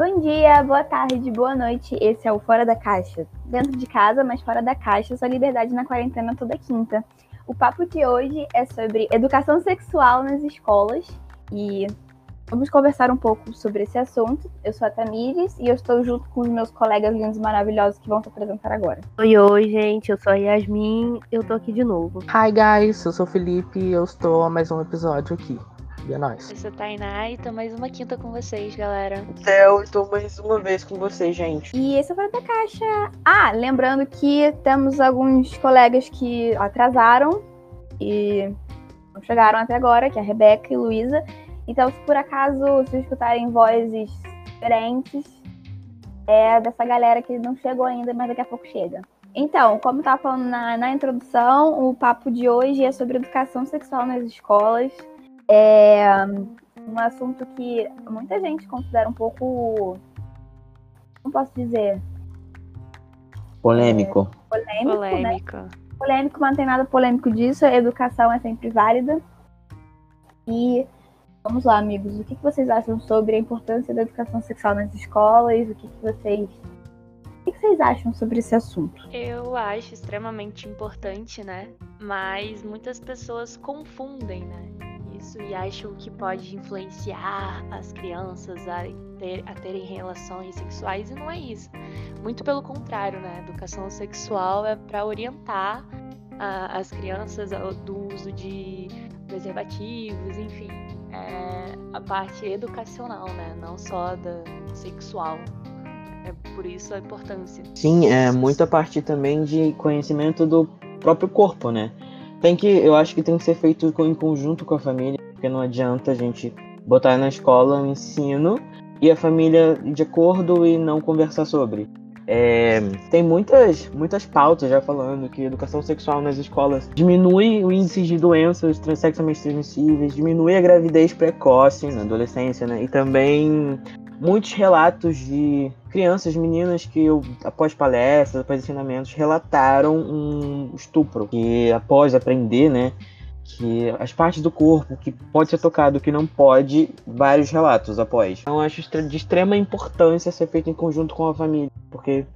Bom dia, boa tarde, boa noite. Esse é o Fora da Caixa. Dentro de casa, mas fora da caixa, sua liberdade na quarentena toda quinta. O papo de hoje é sobre educação sexual nas escolas e vamos conversar um pouco sobre esse assunto. Eu sou a Tamires e eu estou junto com os meus colegas lindos maravilhosos que vão se apresentar agora. Oi, oi, gente, eu sou a Yasmin, eu tô aqui de novo. Hi, guys, eu sou o Felipe e eu estou a mais um episódio aqui. E é nóis. Eu sou a Tainá e tô mais uma quinta com vocês, galera. Theo, estou mais uma vez com vocês, gente. E esse é o Fora da Caixa. Ah, lembrando que temos alguns colegas que atrasaram e não chegaram até agora, que é a Rebeca e Luísa. Então, se por acaso vocês escutarem vozes diferentes, é dessa galera que não chegou ainda, mas daqui a pouco chega. Então, como eu estava falando na, na introdução, o papo de hoje é sobre educação sexual nas escolas. É um assunto que muita gente considera um pouco. Como posso dizer? Polêmico. É, polêmico, Polêmico. Né? Polêmico, mas não tem nada polêmico disso. A educação é sempre válida. E vamos lá, amigos. O que vocês acham sobre a importância da educação sexual nas escolas? O que vocês. O que vocês acham sobre esse assunto? Eu acho extremamente importante, né? Mas muitas pessoas confundem, né? Isso e acham que pode influenciar as crianças a, ter, a terem relações sexuais e não é isso. Muito pelo contrário, né? A educação sexual é para orientar a, as crianças do uso de preservativos, enfim, é a parte educacional, né? Não só da sexual. É por isso a importância. Sim, é muito a partir também de conhecimento do próprio corpo, né? Tem que, eu acho que tem que ser feito em conjunto com a família, porque não adianta a gente botar na escola um ensino e a família de acordo e não conversar sobre. É, tem muitas, muitas pautas já falando que educação sexual nas escolas diminui o índice de doenças sexualmente transmissíveis, diminui a gravidez precoce na adolescência, né? E também muitos relatos de crianças, meninas que eu, após palestras, após ensinamentos, relataram um estupro. Que após aprender, né, que as partes do corpo que pode ser tocado, que não pode, vários relatos após. Então acho de extrema importância ser feito em conjunto com a família, porque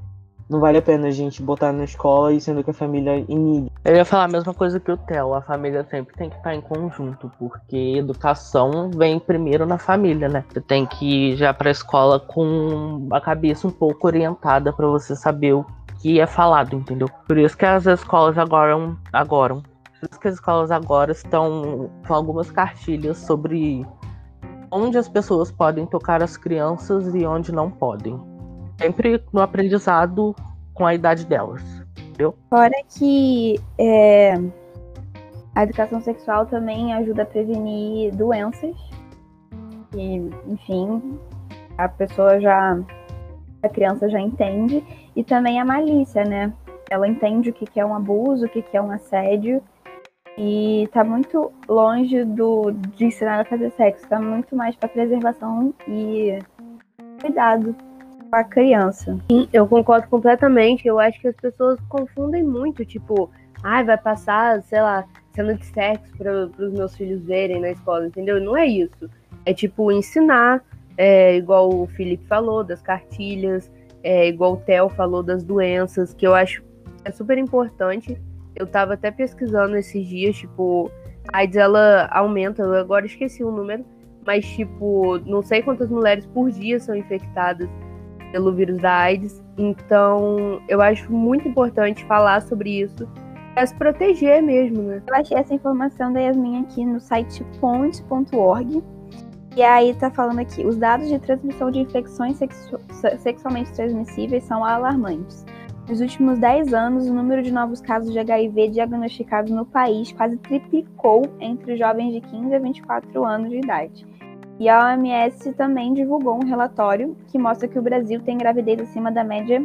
não vale a pena a gente botar na escola e sendo que a família inibe. Eu ia falar a mesma coisa que o Theo, a família sempre tem que estar em conjunto, porque educação vem primeiro na família, né? Você tem que ir já para a escola com a cabeça um pouco orientada para você saber o que é falado, entendeu? Por isso que as escolas agora, agora por isso que as escolas agora estão com algumas cartilhas sobre onde as pessoas podem tocar as crianças e onde não podem sempre no aprendizado com a idade delas, entendeu? Fora que é, a educação sexual também ajuda a prevenir doenças. E, enfim, a pessoa já. A criança já entende. E também a malícia, né? Ela entende o que é um abuso, o que é um assédio. E tá muito longe do, de ensinar a fazer sexo. Tá muito mais para preservação e cuidado a criança. Sim, eu concordo completamente. Eu acho que as pessoas confundem muito, tipo, ai, ah, vai passar, sei lá, cena de sexo para os meus filhos verem na escola, entendeu? Não é isso. É tipo ensinar, é, igual o Felipe falou, das cartilhas, é, igual o Theo falou das doenças, que eu acho é super importante. Eu tava até pesquisando esses dias, tipo, a AIDS ela aumenta, eu agora esqueci o número, mas tipo, não sei quantas mulheres por dia são infectadas pelo vírus da AIDS. Então, eu acho muito importante falar sobre isso para se proteger mesmo, né? Eu achei essa informação da Yasmin aqui no site ponte.org. E aí tá falando aqui, os dados de transmissão de infecções sexu sexualmente transmissíveis são alarmantes. Nos últimos 10 anos, o número de novos casos de HIV diagnosticados no país quase triplicou entre jovens de 15 a 24 anos de idade. E a OMS também divulgou um relatório que mostra que o Brasil tem gravidez acima da média,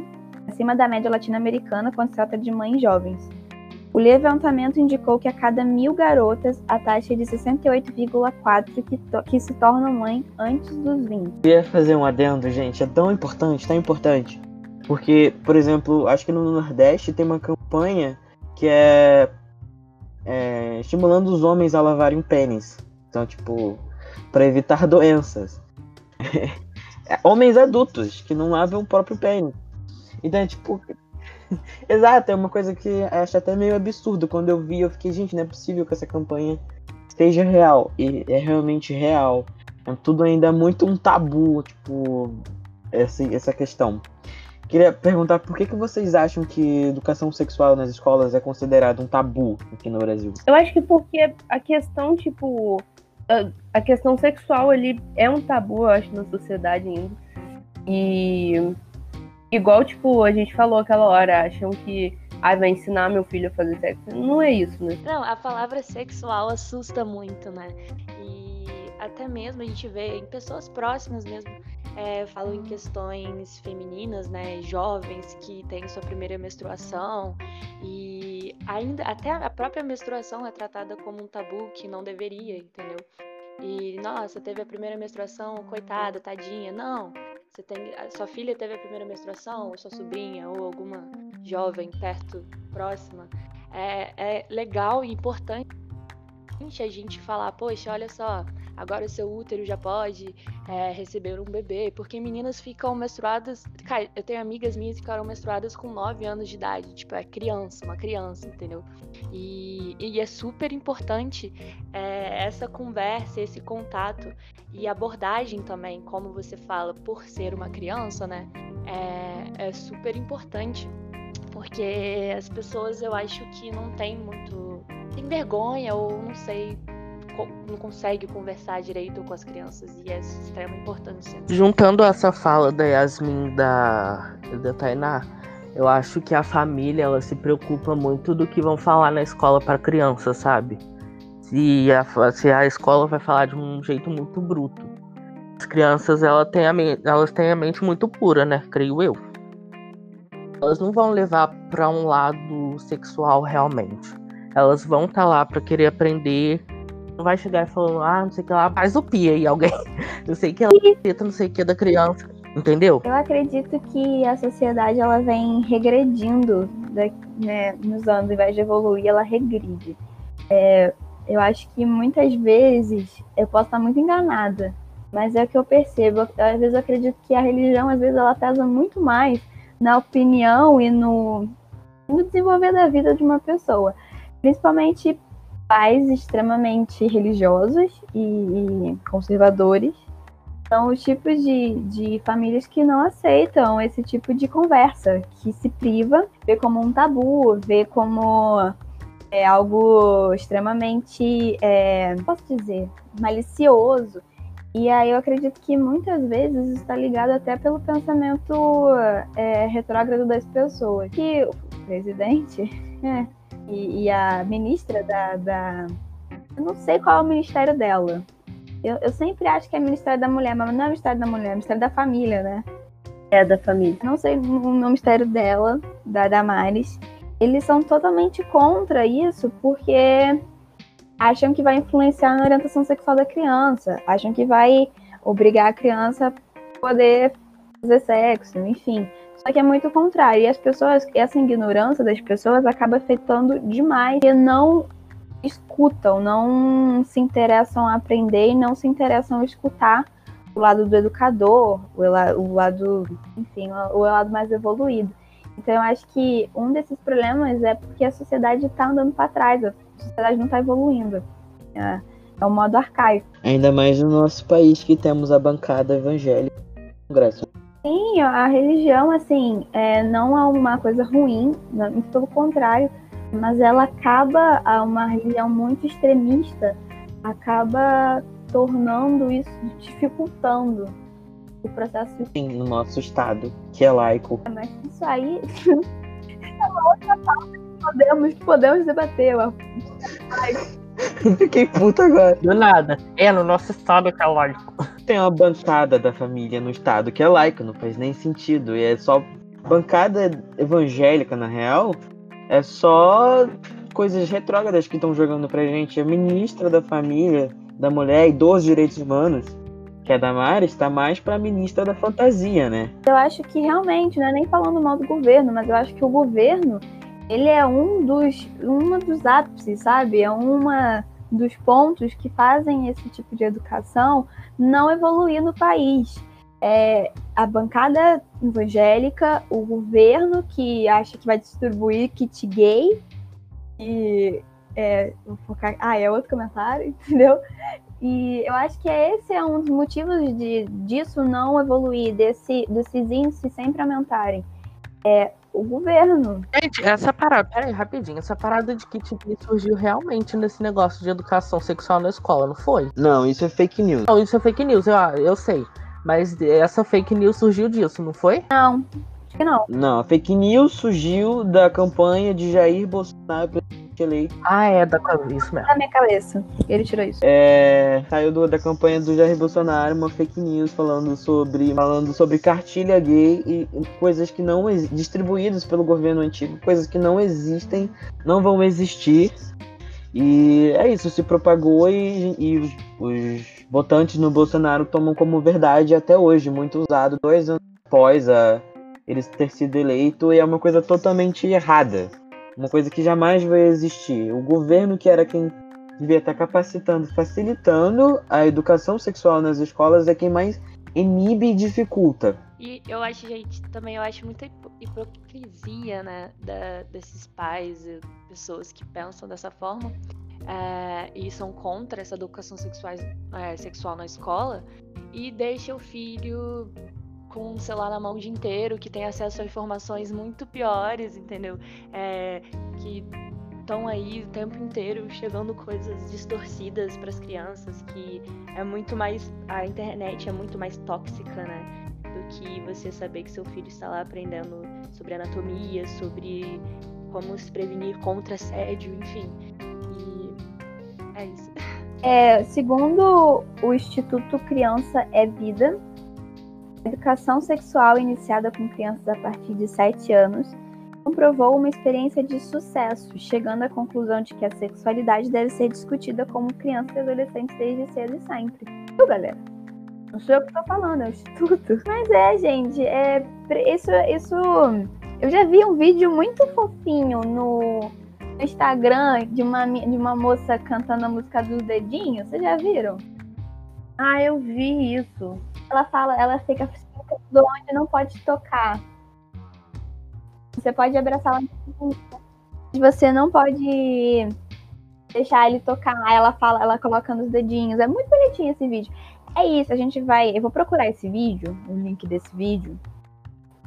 acima da média latino-americana quando se trata de mães jovens. O levantamento indicou que a cada mil garotas, a taxa é de 68,4 que, que se tornam mãe antes dos 20. Eu queria fazer um adendo, gente. É tão importante, tão importante. Porque, por exemplo, acho que no Nordeste tem uma campanha que é, é estimulando os homens a lavarem pênis. Então, tipo, para evitar doenças. é, homens adultos que não lavam o próprio pênis. Então, é tipo. Exato, é uma coisa que acho até meio absurdo. Quando eu vi, eu fiquei, gente, não é possível que essa campanha seja real. E é realmente real. É tudo ainda muito um tabu, tipo, essa, essa questão. Queria perguntar por que, que vocês acham que educação sexual nas escolas é considerado um tabu aqui no Brasil? Eu acho que porque a questão, tipo, a, questão sexual ali é um tabu, eu acho, na sociedade ainda. E igual, tipo, a gente falou aquela hora, acham que ah, vai ensinar meu filho a fazer sexo. Não é isso, né? Não, a palavra sexual assusta muito, né? E até mesmo a gente vê em pessoas próximas mesmo é, falam em questões femininas, né, jovens que têm sua primeira menstruação e ainda até a própria menstruação é tratada como um tabu que não deveria, entendeu? E nossa, teve a primeira menstruação, coitada, tadinha. Não, você tem, sua filha teve a primeira menstruação, ou sua sobrinha, ou alguma jovem perto, próxima. É, é legal e importante a gente falar, poxa, olha só, agora o seu útero já pode é, receber um bebê, porque meninas ficam menstruadas. Cara, eu tenho amigas minhas que ficaram menstruadas com 9 anos de idade, tipo, é criança, uma criança, entendeu? E, e é super importante é, essa conversa, esse contato e abordagem também, como você fala, por ser uma criança, né? É, é super importante, porque as pessoas eu acho que não tem muito. tem vergonha ou não sei não consegue conversar direito com as crianças e é de extrema importância. Juntando essa fala da Yasmin da, da Tainá, eu acho que a família ela se preocupa muito do que vão falar na escola para criança, sabe? Se a, se a escola vai falar de um jeito muito bruto. As crianças ela tem a, elas têm a mente muito pura, né? Creio eu. Elas não vão levar para um lado sexual realmente. Elas vão estar tá lá para querer aprender não vai chegar falando, ah, não sei o que lá, faz o pia aí alguém. Não sei que lá, não sei o que da criança. Entendeu? Eu acredito que a sociedade ela vem regredindo né, nos anos, ao invés de evoluir, ela regride. É, eu acho que muitas vezes, eu posso estar muito enganada, mas é o que eu percebo. Às vezes eu acredito que a religião, às vezes, ela pesa muito mais na opinião e no, no desenvolver da vida de uma pessoa. Principalmente pais extremamente religiosos e, conservadores são os tipos de, de famílias que não aceitam esse tipo de conversa, que se priva, vê como um tabu, vê como é, algo extremamente, é, posso dizer, malicioso. E aí eu acredito que muitas vezes está ligado até pelo pensamento é, retrógrado das pessoas. Que o presidente é, e, e a ministra da, da, Eu não sei qual é o ministério dela. Eu, eu sempre acho que é Ministério da Mulher, mas não é Ministério da Mulher, é Ministério da Família, né? É da família. Não sei o ministério dela, da Damares. Eles são totalmente contra isso porque acham que vai influenciar na orientação sexual da criança, acham que vai obrigar a criança a poder fazer sexo, enfim. Só que é muito o contrário. E as pessoas, essa ignorância das pessoas acaba afetando demais e não escutam, não se interessam a aprender e não se interessam a escutar o lado do educador, o lado, enfim, o lado mais evoluído. Então eu acho que um desses problemas é porque a sociedade está andando para trás, a sociedade não está evoluindo. É, é um modo arcaico. Ainda mais no nosso país que temos a bancada evangélica no Congresso. Sim, a religião, assim, é, não é uma coisa ruim, não, pelo contrário, mas ela acaba, uma religião muito extremista, acaba tornando isso, dificultando o processo. Sim, no nosso estado, que é laico. É, mas isso aí é uma outra pauta que podemos, podemos debater. Fiquei puta agora. Do nada. É, no nosso estado que é laico tem uma bancada da família no estado que é laica, não faz nem sentido. E é só bancada evangélica, na real, é só coisas retrógradas que estão jogando pra gente. A ministra da família, da mulher e dos direitos humanos, que é a Damares, está mais pra ministra da fantasia, né? Eu acho que realmente, não é nem falando mal do governo, mas eu acho que o governo, ele é um dos, uma dos ápices, sabe? É uma dos pontos que fazem esse tipo de educação não evoluir no país. é, a bancada evangélica, o governo que acha que vai distribuir kit gay e é, vou focar, ah, é outro comentário, entendeu? E eu acho que esse é um dos motivos de, disso não evoluir, desse, desses índices sempre aumentarem. É o governo. Gente, essa parada, peraí, rapidinho, essa parada de kit gay surgiu realmente nesse negócio de educação sexual na escola, não foi? Não, isso é fake news. Não, isso é fake news, eu, eu sei. Mas essa fake news surgiu disso, não foi? Não, acho que não. Não, a fake news surgiu da campanha de Jair Bolsonaro eleito. Ah, é, da, isso mesmo. Na minha cabeça, ele tirou isso. É, saiu do- da campanha do Jair Bolsonaro uma fake news falando sobre falando sobre cartilha gay e coisas que não distribuídas pelo governo antigo, coisas que não existem, não vão existir. E é isso, se propagou e, e os, os votantes no Bolsonaro tomam como verdade até hoje, muito usado dois anos após a, ele ter sido eleito, e é uma coisa totalmente errada. Uma coisa que jamais vai existir. O governo que era quem devia estar capacitando, facilitando a educação sexual nas escolas é quem mais inibe e dificulta. E eu acho, gente, também eu acho muita hipo- hipocrisia, né, da- desses pais e pessoas que pensam dessa forma é, e são contra essa educação é, sexual na escola e deixa o filho com o celular na mão o dia inteiro, que tem acesso a informações muito piores, entendeu? É, que estão aí o tempo inteiro chegando coisas distorcidas para as crianças, que é muito mais a internet é muito mais tóxica, né? do que você saber que seu filho está lá aprendendo sobre anatomia, sobre como se prevenir contra assédio, enfim. E é isso. É, segundo o Instituto Criança é Vida, a educação sexual iniciada com crianças a partir de 7 anos comprovou uma experiência de sucesso, chegando à conclusão de que a sexualidade deve ser discutida como crianças e adolescentes desde cedo e sempre. Viu, galera? Não sou eu que tô falando, é o Instituto. Mas é, gente, é, isso, isso. Eu já vi um vídeo muito fofinho no, Instagram de uma, de uma moça cantando a música dos dedinhos. Vocês já viram? Ah, eu vi isso. Ela fala, ela fica explicando onde não pode tocar. Você pode abraçar ela. Você não pode deixar ele tocar. Ela fala, ela coloca nos dedinhos. É muito bonitinho esse vídeo. É isso, a gente vai. Eu vou procurar esse vídeo, o link desse vídeo.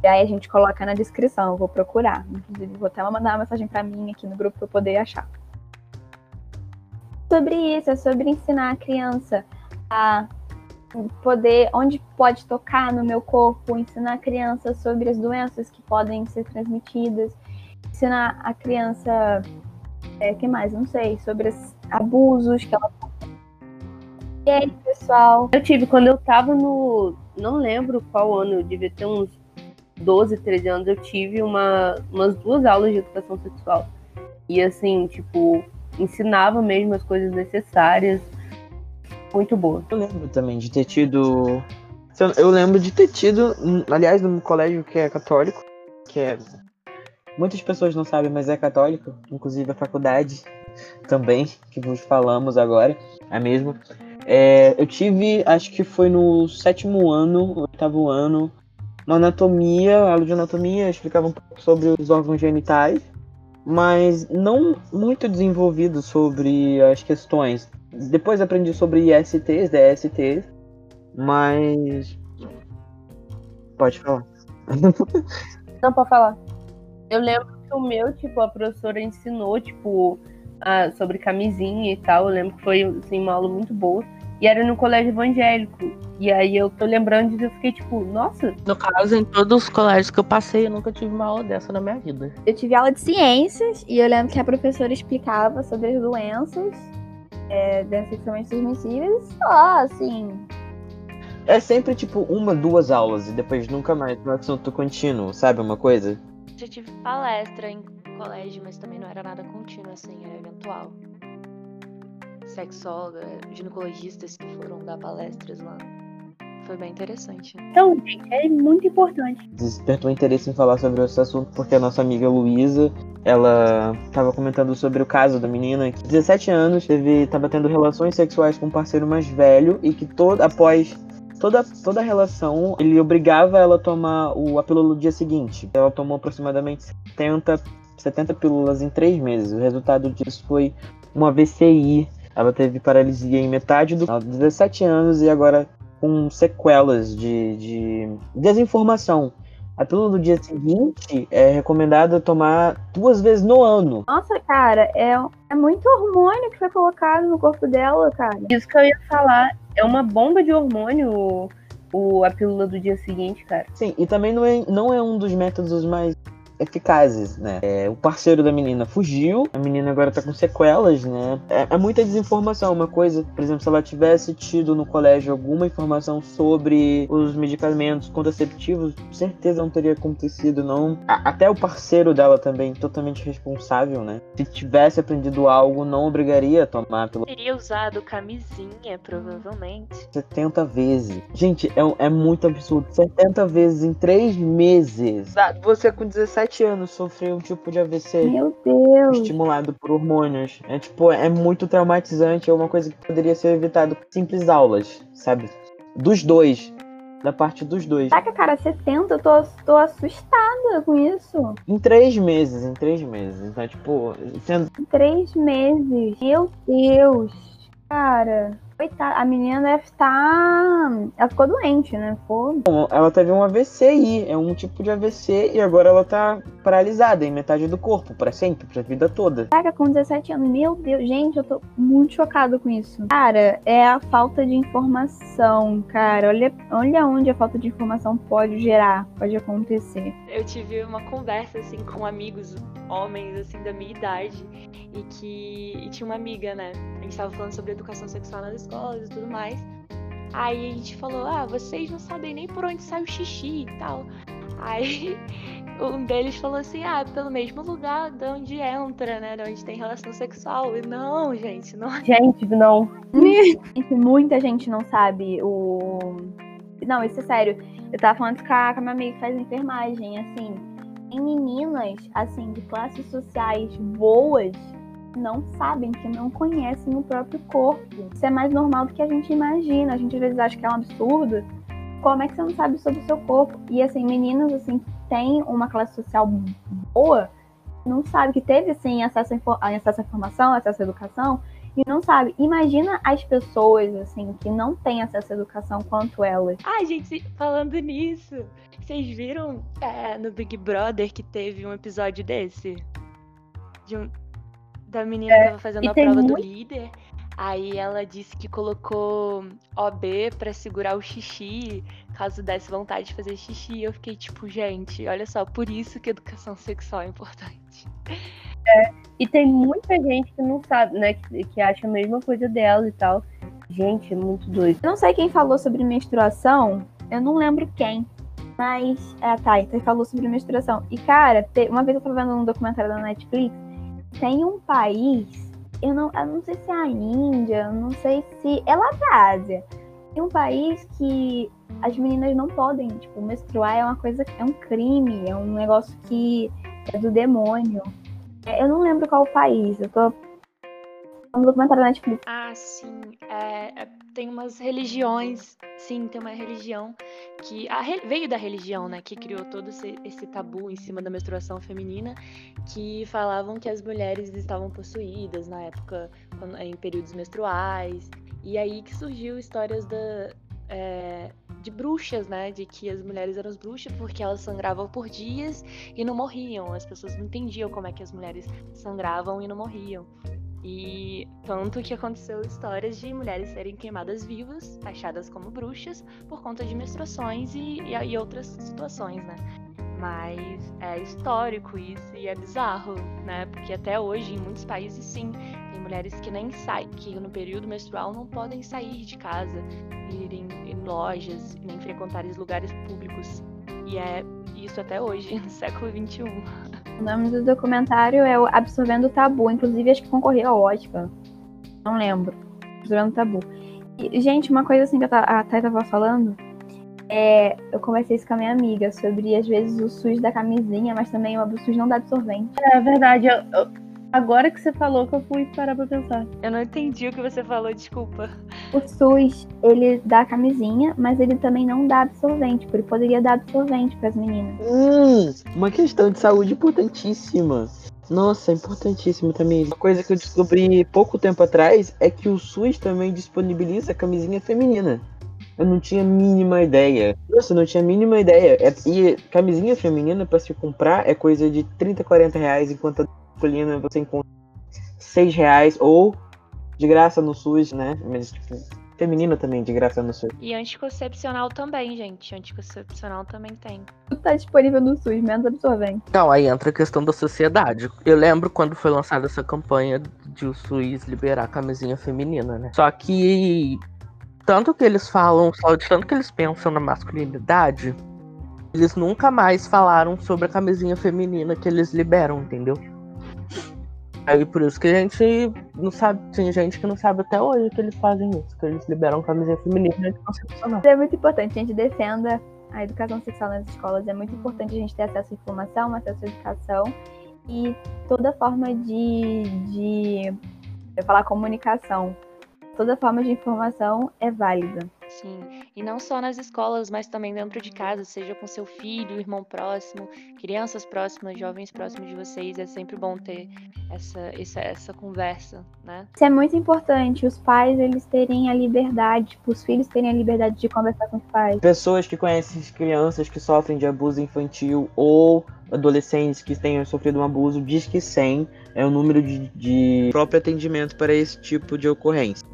E aí a gente coloca na descrição. Eu vou procurar. Inclusive, vou até mandar uma mensagem pra mim aqui no grupo pra eu poder achar. Sobre isso, é sobre ensinar a criança a poder, onde pode tocar no meu corpo, ensinar a criança sobre as doenças que podem ser transmitidas, ensinar a criança, é, que mais? Não sei, sobre os abusos que ela e aí, pessoal? Eu tive, quando eu tava no. Não lembro qual ano, eu devia ter uns 12, 13 anos, eu tive uma, umas duas aulas de educação sexual. E assim, tipo, ensinava mesmo as coisas necessárias. Muito boa. Eu lembro também de ter tido. eu- lembro de ter tido, aliás, num colégio que é católico, que é. Muitas pessoas não sabem, mas é católico, inclusive a faculdade também, que vos falamos agora, é mesmo. É, eu tive, acho que foi no sétimo ano, oitavo ano, na anatomia, aula de anatomia, explicava um pouco sobre os órgãos genitais, mas não muito desenvolvido sobre as questões. Depois aprendi sobre ISTs, DSTs, mas. Pode falar. Não, pode falar. Eu lembro que o meu, tipo, a professora ensinou, tipo, a- sobre camisinha e tal. Eu lembro que foi, assim, uma aula muito boa. E era no colégio evangélico. E aí eu tô lembrando disso, eu fiquei tipo, nossa, No caso, em todos os colégios que eu passei, eu nunca tive uma aula dessa na minha vida. Eu tive aula de ciências e eu lembro que a professora explicava sobre as doenças, é, doenças sexualmente transmissíveis, e só, assim, É sempre tipo uma, duas aulas e depois nunca mais no assunto contínuo, sabe uma coisa? Já tive palestra em colégio, mas também não era nada contínuo, assim, era eventual. Sexóloga, ginecologistas que foram dar palestras lá. Foi bem interessante. então, gente, é muito importante. Despertou interesse em falar sobre esse assunto porque a nossa amiga Luísa, ela tava comentando sobre o caso da menina que 17 anos teve tava tendo relações sexuais com um parceiro mais velho e que todo após toda, toda a relação, ele obrigava ela a tomar o, a pílula no dia seguinte. Ela tomou aproximadamente 70, 70 pílulas em três meses. O resultado disso foi uma VCI. Ela teve paralisia em metade do 17 anos e agora com sequelas de, de desinformação. A pílula do dia seguinte é recomendada tomar duas vezes no ano. Nossa, cara, é, é muito hormônio que foi colocado no corpo dela, cara. Isso que eu ia falar, é uma bomba de hormônio o, o- a pílula do dia seguinte, cara. Sim, e também não é, não é um dos métodos mais eficazes, né? É, o parceiro da menina fugiu, a menina agora tá com sequelas, né? É, é muita desinformação. Uma coisa, por exemplo, se ela tivesse tido no colégio alguma informação sobre os medicamentos contraceptivos, certeza não teria acontecido, não. A- até o parceiro dela também, totalmente responsável, né? Se tivesse aprendido algo, não obrigaria a tomar pelo Teria usado camisinha, provavelmente. 70 vezes. Gente, é, é muito absurdo. 70 vezes em 3 meses. Você com 17 anos sofreu um tipo de AVC Meu Deus. estimulado por hormônios. É tipo, é muito traumatizante. É uma coisa que poderia ser evitado com simples aulas, sabe? Dos dois. Da parte dos dois. Caraca, cara, 70, eu tô, tô assustada com isso. Em três meses, em três meses. Então, tipo, sendo Em Três meses. Meu Deus. Cara, coitada, a menina deve estar. Ela ficou doente, né? Ficou. Bom, ela teve um AVC aí, é um tipo de AVC e agora ela tá paralisada em metade do corpo, pra sempre, pra vida toda. Caraca, com 17 anos. Meu Deus, gente, eu tô muito chocada com isso. Cara, é a falta de informação, cara. Olha, olha onde a falta de informação pode gerar, pode acontecer. Eu tive uma conversa assim com amigos homens assim da minha idade e que e tinha uma amiga, né? A gente tava falando sobre educação sexual nas escolas e tudo mais. Aí a gente falou: "Ah, vocês não sabem nem por onde sai o xixi e tal". Aí um deles falou assim: "Ah, pelo mesmo lugar de onde entra, né? De onde tem relação sexual". E não, gente, não Gente, não. Gente, muita gente não sabe o. Não, isso é sério. Eu tava falando com a, com a minha amiga que faz enfermagem, assim. Tem meninas, assim, de classes sociais boas, não sabem, que não conhecem o próprio corpo. Isso é mais normal do que a gente imagina. A gente às vezes acha que é um absurdo. Como é que você não sabe sobre o seu corpo? E assim, meninas, assim, que têm uma classe social boa, não sabe que teve, assim, acesso a, acesso à informação, acesso à educação, e não sabe. Imagina as pessoas, assim, que não têm acesso à educação quanto elas. Ai, gente, falando nisso, vocês viram é, no Big Brother que teve um episódio desse? De um- da menina que tava fazendo e a prova do muito- líder. Aí ela disse que colocou OB pra segurar o xixi, caso desse vontade de fazer xixi. Eu fiquei tipo, gente, olha só, por isso que educação sexual é importante. E tem muita gente que não sabe, né? Que, que acha a mesma coisa dela e tal. Gente, é muito doido. Eu não sei quem falou sobre menstruação, eu não lembro quem. Mas é a Taita falou sobre menstruação. E, cara, uma vez eu tava vendo um documentário da Netflix, tem um país, eu não, eu não sei se é a Índia, eu não sei se. É lá da Ásia. Tem um país que as meninas não podem, tipo, menstruar é uma coisa, é um crime, é um negócio que é do demônio. É, Eu não lembro qual país, eu tô. Um documentário da Netflix. Ah, sim. é- é- tem umas religiões. Sim, tem uma religião que a veio da religião, né? Que criou todo esse, esse tabu em cima da menstruação feminina, que falavam que as mulheres estavam possuídas na época, quando- em períodos menstruais. E aí que surgiu histórias da, é, de bruxas, né? De que as mulheres eram as bruxas porque elas sangravam por dias e não morriam. As pessoas não entendiam como é que as mulheres sangravam e não morriam. E tanto que aconteceu histórias de mulheres serem queimadas vivas, achadas como bruxas, por conta de menstruações e, e, e outras situações, né? Mas é histórico isso e é bizarro, né? Porque até hoje, em muitos países, sim, tem mulheres que nem saem, que no período menstrual não podem sair de casa, ir em, lojas, nem frequentar lugares públicos. E é isso até hoje, no século XXI. O nome do documentário é o Absorvendo o Tabu. Inclusive, acho que concorreu ao Oscar. Não lembro. Absorvendo o Tabu. E, gente, uma coisa assim que a Thay tava falando. É, eu conversei isso com a minha amiga sobre, às vezes, o SUS da camisinha, mas também o SUS não dá absorvente. É verdade, eu, eu, Agora que você falou que eu fui parar pra pensar. Eu não entendi o que você falou, desculpa. O SUS, ele dá camisinha, mas ele também não dá absorvente, porque ele poderia dar absorvente para as meninas. Hum, uma questão de saúde importantíssima. Nossa, importantíssimo também. Uma coisa que eu descobri pouco tempo atrás é que o SUS também disponibiliza camisinha feminina. Eu não tinha a mínima ideia. Nossa, eu não tinha a mínima ideia. É, e camisinha feminina para se comprar é coisa de 30, 40 reais, enquanto masculina você encontra 6 reais ou de graça no SUS, né? Mas tipo, feminina também, de graça no SUS. E anticoncepcional também, gente. Anticoncepcional também tem. Tudo tá disponível no SUS, menos absorvente. Então, aí entra a questão da sociedade. Eu lembro quando foi lançada essa campanha de o SUS liberar a camisinha feminina, né? Só que tanto que eles falam, só de tanto que eles pensam na masculinidade, eles nunca mais falaram sobre a camisinha feminina que eles liberam, entendeu? Aí por isso que a gente não sabe, tem gente que não sabe até hoje que eles fazem isso, que eles liberam camisinha feminina anticoncepcional. É muito importante a gente defenda a educação sexual nas escolas, é muito importante a gente ter acesso à informação, acesso à educação e toda forma de, de eu falar comunicação toda forma de informação é válida. Sim, e não só nas escolas, mas também dentro de casa, seja com seu filho, irmão próximo, crianças próximas, jovens próximos de vocês, é sempre bom ter essa, essa, essa conversa, né? Isso é muito importante, os pais eles terem a liberdade, tipo, os filhos terem a liberdade de conversar com os pais. Pessoas que conhecem crianças que sofrem de abuso infantil ou adolescentes que tenham sofrido um abuso, diz que 100 é o número de, de próprio atendimento para esse tipo de ocorrência.